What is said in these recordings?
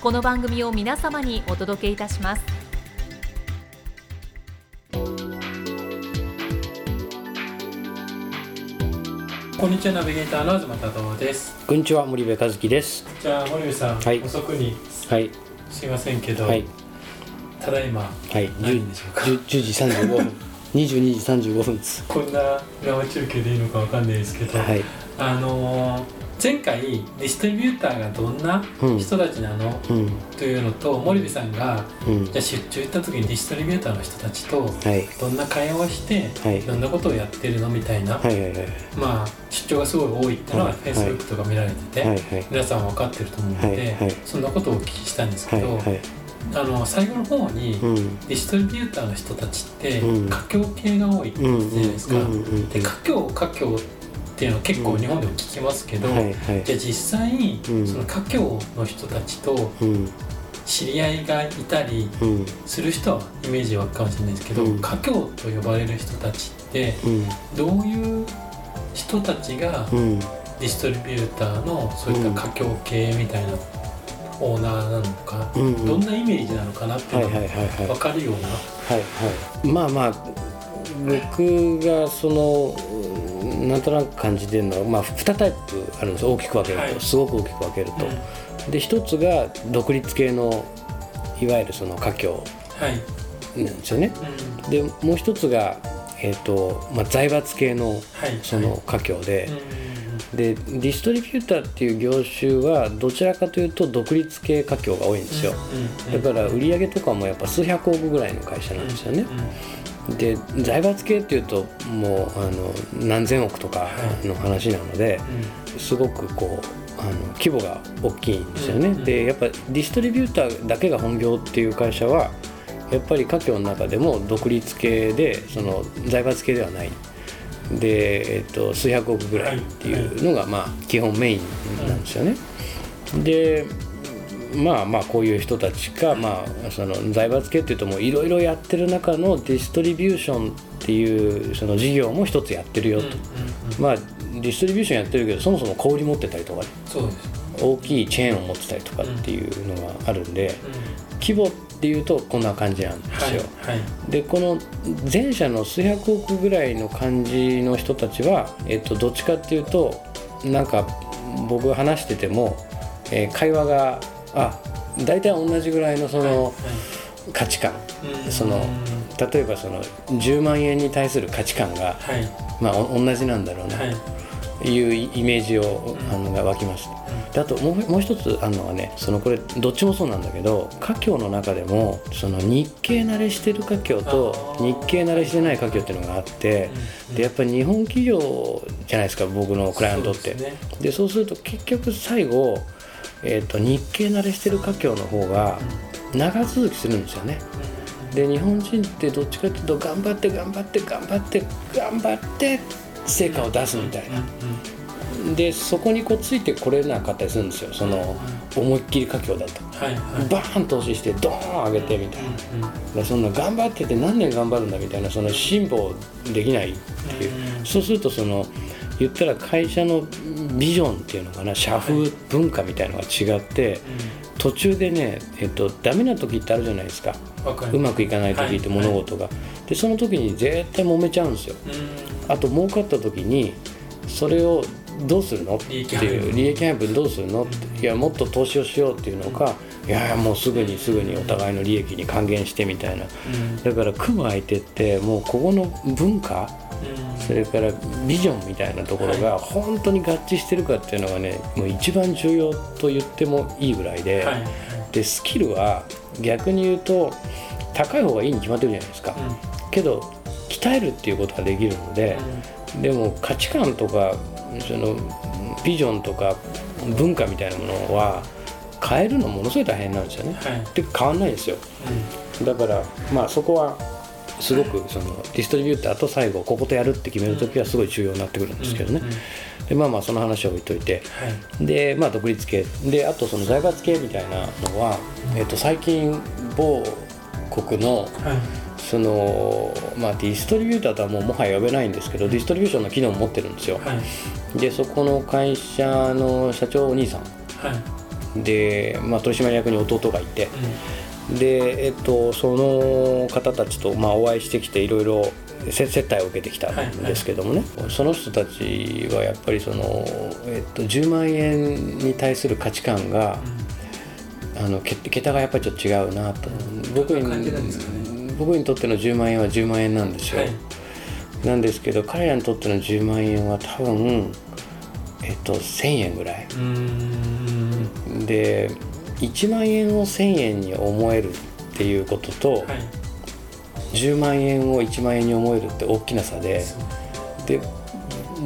この番組を皆様にお届けいたします。こんにちはナビゲーターの東忠夫です。こんにちは森部和樹です。じゃあ森部さん、はい。遅くにはい。すいませんけど、はい。ただいまはい。何でしょうか？10 10時35分。22時35分です。こんな生中継でいいのかわかんないですけど、はい。あのー前回ディストリビューターがどんなうん。人たちなの、うん。というのと森部さんがうん。じゃあ出張行った時にディストリビューターの人たちとはい。どんな会話をして、はい。どんなことをやってるの？みたいな、はいはいはい。まあ出張がすごい多いっていうのははい。Facebook とか見られてて、はいはい。皆さん分かってると思うので、はい。はい。そんなことをお聞きしたんですけど、はい。はい。あの最後の方に、うん。ディストリビューターの人たちってうん。華僑系が多いじゃないですか。うんうんうん。で華僑華僑っていうのは結構日本でも聞きますけど、はいはい。じゃあ実際、うん。その華僑の人たちとうん。知り合いがいたりうん。する人はイメージ湧くかもしれないですけど、うん。華僑と呼ばれる人たちってうん。どういう人たちがうん。ディストリビューターのそういった華僑系みたいなオーナーなのか、うんうん。どんなイメージなのかなってはいいうはいのが分かるような、はいはい。まあまあ僕がそのうんなんとなく感じてるのは、まあ、2タイプあるんです大きく分けると、はい。すごく大きく分けると、で一つが独立系のいわゆるその華僑はい、なんですよね。うん。でもう一つが、えーとまあ、財閥系のはい、その華僑で、うんでディストリビューターっていう業種はどちらかというと独立系華僑が多いんですよ、うんだから売上とかもやっぱ数百億ぐらいの会社なんですよね、で財閥系っていうともうあの何千億とかの話なので、すごくこうあの規模が大きいんですよね、うんうんでやっぱディストリビューターだけが本業っていう会社はやっぱり華僑の中でも独立系でその財閥系ではない。で、えっと、数百億ぐらいっていうのが、まあ、基本メインなんですよね、でまあまあこういう人たちか、まあ、その財閥系っていうともういろいろやってる中のディストリビューションっていうその事業も一つやってるよと、まあディストリビューションやってるけどそもそも小売り持ってたりとかそうです、大きいチェーンを持ってたりとかっていうのがあるんで規模っていうとこんな感じなんですはいよ。はい。でこの前者の数百億ぐらいの感じの人たちは、えっと、どっちかっていうとなんか僕が話してても、えー会話があ大体同じぐらいのその価値観、はいそのうん例えばその10万円に対する価値観が、はい。まあ、お同じなんだろうな。はい。というイメージを、あのが湧きます。であともうもう一つあるのはねそのこれどっちもそうなんだけど華僑の中でもその日系慣れしてる華僑と日系慣れしてない華僑っていうのがあってうん。でやっぱり日本企業じゃないですか僕のクライアントって。ですね。でそうすると結局最後、えー、と日系慣れしてる華僑の方が長続きするんですよね。で日本人ってどっちかっていうと頑張って頑張って頑張って頑張って成果を出すみたいな。でそこにこうついてこれなかったりするんですよ。その思いっきり華僑だと。はいはい。バーン投資してドーン上げてみたいな。でそんな頑張ってて何年頑張るんだみたいなその辛抱できないっていう。そうするとその言ったら会社のビジョンっていうのかな社風文化みたいのが違って途中でね、えっと、ダメな時ってあるじゃないですか。うまくいかない時って物事が、でその時に絶対揉めちゃうんですよ。あと儲かった時にそれをどうするの？っていう利益配分どうするの？っていやもっと投資をしようっていうのかいやもうすぐにすぐにお互いの利益に還元してみたいな。うん。だから組む相手ってもうここの文化それからビジョンみたいなところが本当に合致してるかっていうのがねもう一番重要と言ってもいいぐらいで、でスキルは逆に言うと高い方がいいに決まってるじゃないですか、けど鍛えるっていうことができるので、でも価値観とかそのビジョンとか文化みたいなものは変えるのものすごい大変なんですよね。はい。で変わんないですよ。だからまあそこはすごくそのディストリビューターと最後こことやるって決める時はすごい重要になってくるんですけどね、でまあまあその話は置いといて。はい。でまあ独立系であとその財閥系みたいなのは、えっと最近某国のはい。そのまあディストリビューターとはもうもはや呼べないんですけどディストリビューションの機能を持ってるんですよ、はい。でそこの会社の社長お兄さん。はい。で、まあ、取締役に弟がいて、で、えっと、その方たちと、まあ、お会いしてきていろいろ接接待を受けてきたんですけどもね、その人たちはやっぱりその、えっと、10万円に対する価値観が、あのけ桁がやっぱりちょっと違うなと、僕にね。僕にとっての10万円は10万円なんですよ、はい。なんですけど彼らにとっての10万円は多分、えっと、1000円ぐらい。うん。で1万円を1000円に思えるっていうことと、はい。10万円を1万円に思えるって大きな差でで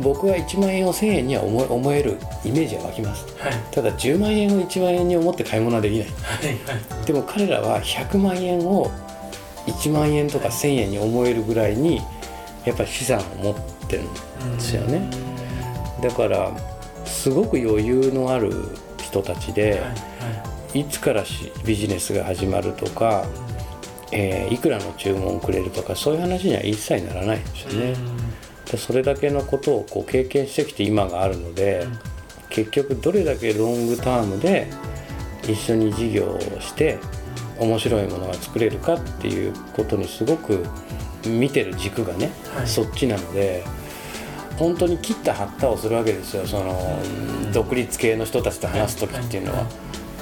僕は1万円を1000円には思え思えるイメージは湧きます。はい。ただ10万円を1万円に思って買い物はできない。はいでも彼らは100万円を1万円とか1000円に思えるぐらいにやっぱり資産を持ってるんですよね。だからすごく余裕のある人たちで、はいはいつからしビジネスが始まるとか、えーいくらの注文をくれるとかそういう話には一切ならないんですよね。でそれだけのことをこう経験してきて今があるので、結局どれだけロングタームで一緒に事業をして面白いものが作れるかっていうことにすごく見てる軸がね、はい。そっちなので本当に切った張ったをするわけですよ。その独立系の人たちと話す時っていうのは。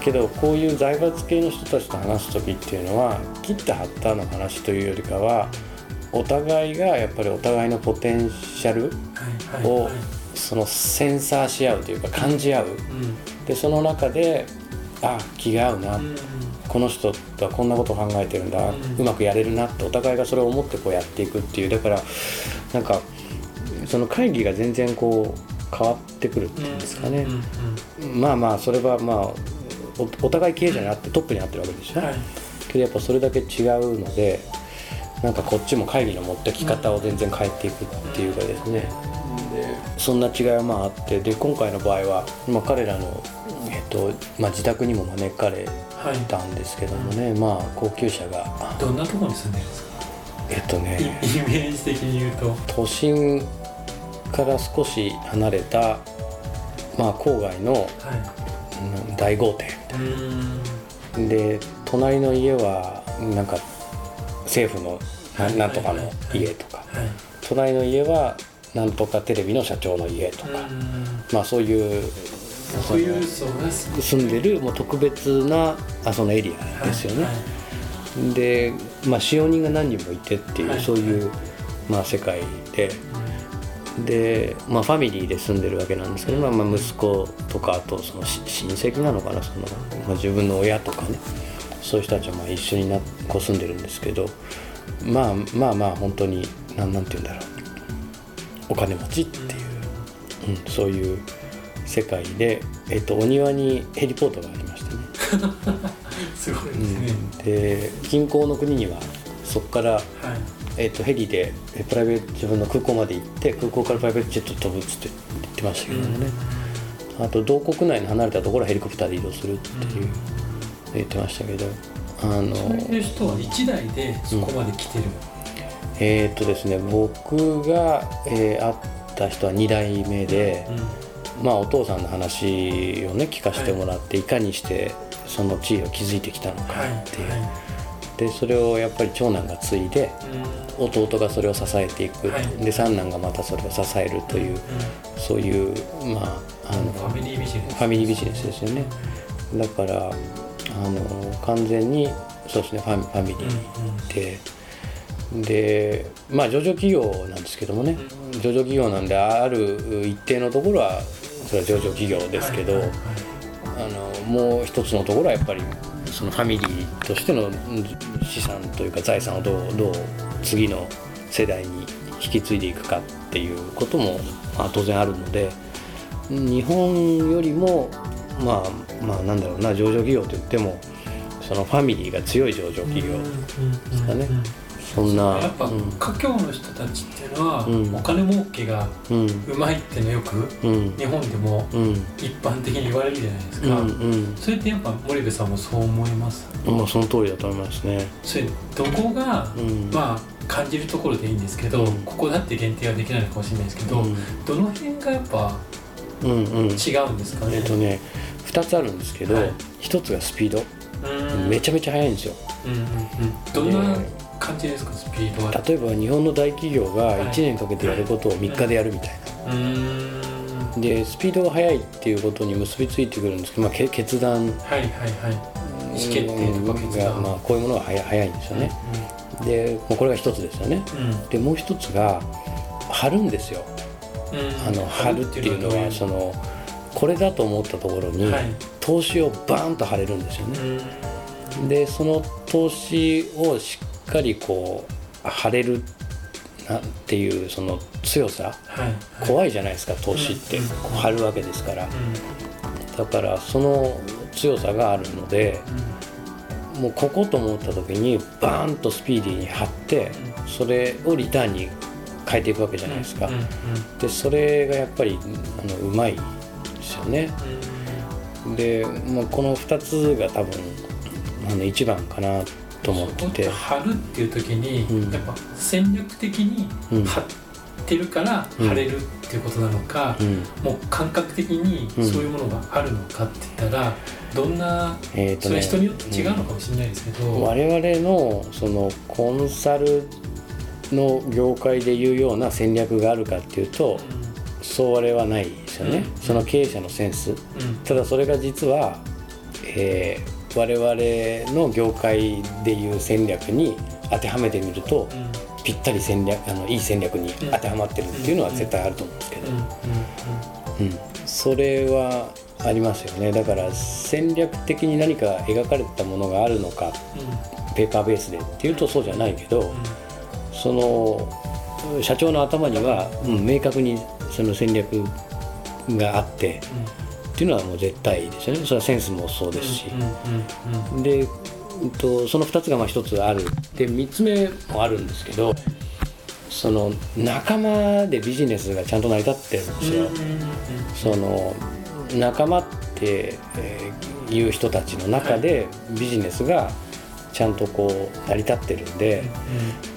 はいけどこういう財閥系の人たちと話す時っていうのは切った張ったの話というよりかはお互いがやっぱりお互いのポテンシャルをはいそのセンサーし合うというか感じ合う。うん。でその中であ気が合うな、うん。この人とはこんなこと考えてるんだ、ううんまくやれるなってお互いがそれを思ってこうやっていくっていう。だからなんかその会議が全然こう変わってくるっていうんですかね、まあまあそれはまあおお互い経営者にあってトップになってるわけですよね、はい。けどやっぱそれだけ違うのでなんかこっちも会議の持ってき方を全然変えていくっていうかですね、でそんな違いはまああってで今回の場合は、まあ、彼らの、えっとまあ、自宅にも招かれはいたんですけどもね、まあ高級車が。どんなところに住んでるんですか？えっとイイねメージ的に言うと。都心から少し離れた、まあ、郊外のはい。うん大豪邸うん。で隣の家はなんか政府のなはい。なんとかの家とか。はい。隣の家はなんとかテレビの社長の家とか、うん。まあそういう住んでるもう特別なあそのエリアですよね、はい。で、まあ、使用人が何人もいてっていう、はい。そういう、まあ、世界でで、まあ、ファミリーで住んでるわけなんですけど、まあ、まあ息子とかあとそのし親戚なのかなその、まあ、自分の親とかねそういう人たちはまあ一緒になこう住んでるんですけど、まあ、まあまあ本当になんなんて言うんだろう。お金持ちっていう、うん、そういう世界で、えっと、お庭にヘリポートがありましてね。すごいですね、で近郊の国にはそこから、はいえっとヘリでえプライベート自分の空港まで行って空港からプライベートジェット飛ぶっつって言ってましたけどもね、あと同国内の離れたところはヘリコプターで移動するっていう、言ってましたけどあのそういう人は1台でそこまで来てる、えっとですね僕が、えー会った人は2代目で、まあお父さんの話をね聞かせてもらって、い、かにしてその地位を築いてきたのかはいっていう、はでそれをやっぱり長男が継いでいうん弟がそれを支えていく、はい。で三男がまたそれを支えるという、そういうまああのファミリービジネス。ファミリービジネスですよね。だからあの完全にそうですねファミファミリーで、でまあ上場企業なんですけどもね、上場企業なんである一定のところはそれは上場企業ですけど、はいはいはいあのもう一つのところはやっぱりそのファミリーとしてのうん資産というか財産をどうどう次の世代に引き継いでいくかっていうことも、まあ、当然あるので日本よりもまあまあなんだろうな上場企業といってもそのファミリーが強い上場企業ですかね。そんなやっぱうん。華僑の人たちっていうのは、うん。お金儲けがうん。うまいっていうのよくうん。日本でもうん。一般的に言われるじゃないですか、うんうん。それってやっぱ森部さんもそう思います？まあその通りだと思いますね。それどこが、うん。まあ感じるところでいいんですけど、うんここだって限定はできないのかもしれないですけど、うん。どの辺がやっぱうんうん。違うんですかね、えっとね2つあるんですけど、はい。1つがスピード。うん。めちゃめちゃ速いんですよ。うんうんうん。どんな感じですか？スピードは。例えば日本の大企業がはい。1年かけてやることを3日でやるみたいうーん。なでスピードが速いっていうことに結びついてくるんですけど、まあ、け決断はいはいはい。意思決定とか決断。が、まあ、こういうものが速速いんですよね、でもうこれが1つですよね。うん。でもう1つが張るんですよ。うん。うんあの張るっていうのはそのこれだと思ったところにはい。投資をバーンと張れるんですよね、うん。でその投資をしっかりこう張れるなっていうその強さ。はい。はい。怖いじゃないですか投資って。うん。こう張るわけですから。うだからその強さがあるのでもうここと思った時にバーンとスピーディーに張ってそれをリターンに変えていくわけじゃないですか。でそれがやっぱりあのうまいですよね。で、まあ、この2つが多分あの一番かなと思ってて。張るっていう時に、うん。やっぱ戦略的にうん。張ってるからうん。張れるっていうことなのか、うん。もう感覚的にうん。そういうものがあるのかって言ったら、どんなえーとね。それ人によって違うのかもしれないですけど、我々のそのコンサルの業界でいうような戦略があるかっていうとそうあれはないですよね、うん。その経営者のセンス。うん。うんただそれが実は、えー我々の業界でいう戦略に当てはめてみるとぴったり戦略あのいい戦略に当てはまってるっていうのは絶対あると思うんですけど、うんそれはありますよね。だから戦略的に何か描かれたものがあるのかペーパーベースでっていうとそうじゃないけど、その社長の頭には、うん、明確にその戦略があってっていうのはもう絶対ですよね。それはセンスもそうですし、で、うんと、その2つがまあ1つある。で3つ目もあるんですけどその仲間でビジネスがちゃんと成り立ってるんですよ。その仲間って、えーいう人たちの中でビジネスがちゃんとこう成り立ってるんで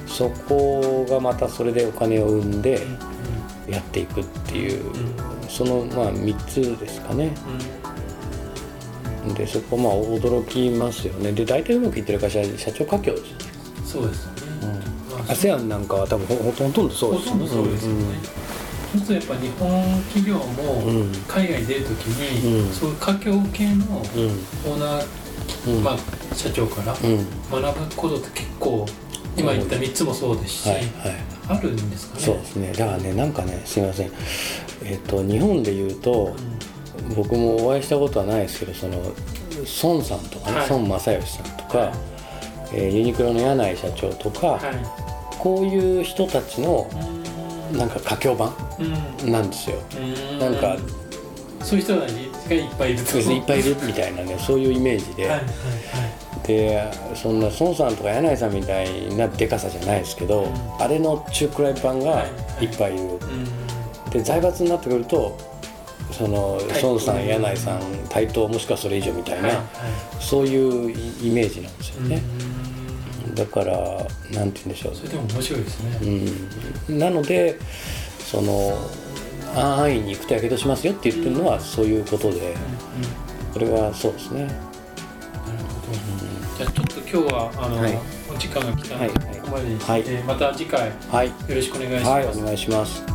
そこがまたそれでお金を生んでやっていくっていうそのまあ3つですかねでそこまあ驚きますよね。で大体うまくいってる会社は社長家境ですよね。そうですよね、まあ ASEAN なんかは多分ほほとんどそうですよね。ほとんどそうですよね、そうするとやっぱ日本企業もうん。海外に出るときに、うん。そういう華僑系のうん。オーナー、うん。まあ、社長からうん。学ぶことって結構今言った3つもそうですし、はいはい。あるんですかね。そうですね。だからねなんかねすみません。えっ、と日本で言うと僕もお会いしたことはないですけどその孫さんとかね、はい。孫正義さんとか、はい。えーユニクロの柳井社長とか、はい。こういう人たちのうん。なんか佳境版うん。なんですよ、うん。なんかそういう人たちがいっぱいいると。いっぱいいるみたいなねそういうイメージで、はいはいでそんな孫さんとか柳井さんみたいなでかさじゃないですけど、ん。あれの中くらい版がはい。いっぱいいる、はいで財閥になってくるとその対孫さん柳井さん対等もしくはそれ以上みたいな、うんはい。そういうイメージなんですよはいね、うん。だからなんて言うんでしょう。それでも面白いですね、うん、なのでその安易に行くとやけどしますよって言ってるのはそういうことでそれはそうですね。なるほど。じゃあちょっと今日はあの、はい。お時間が来たので、はい。はい。ここまでにして、はい。また次回よはい。ろしくお願いします。はいお願いします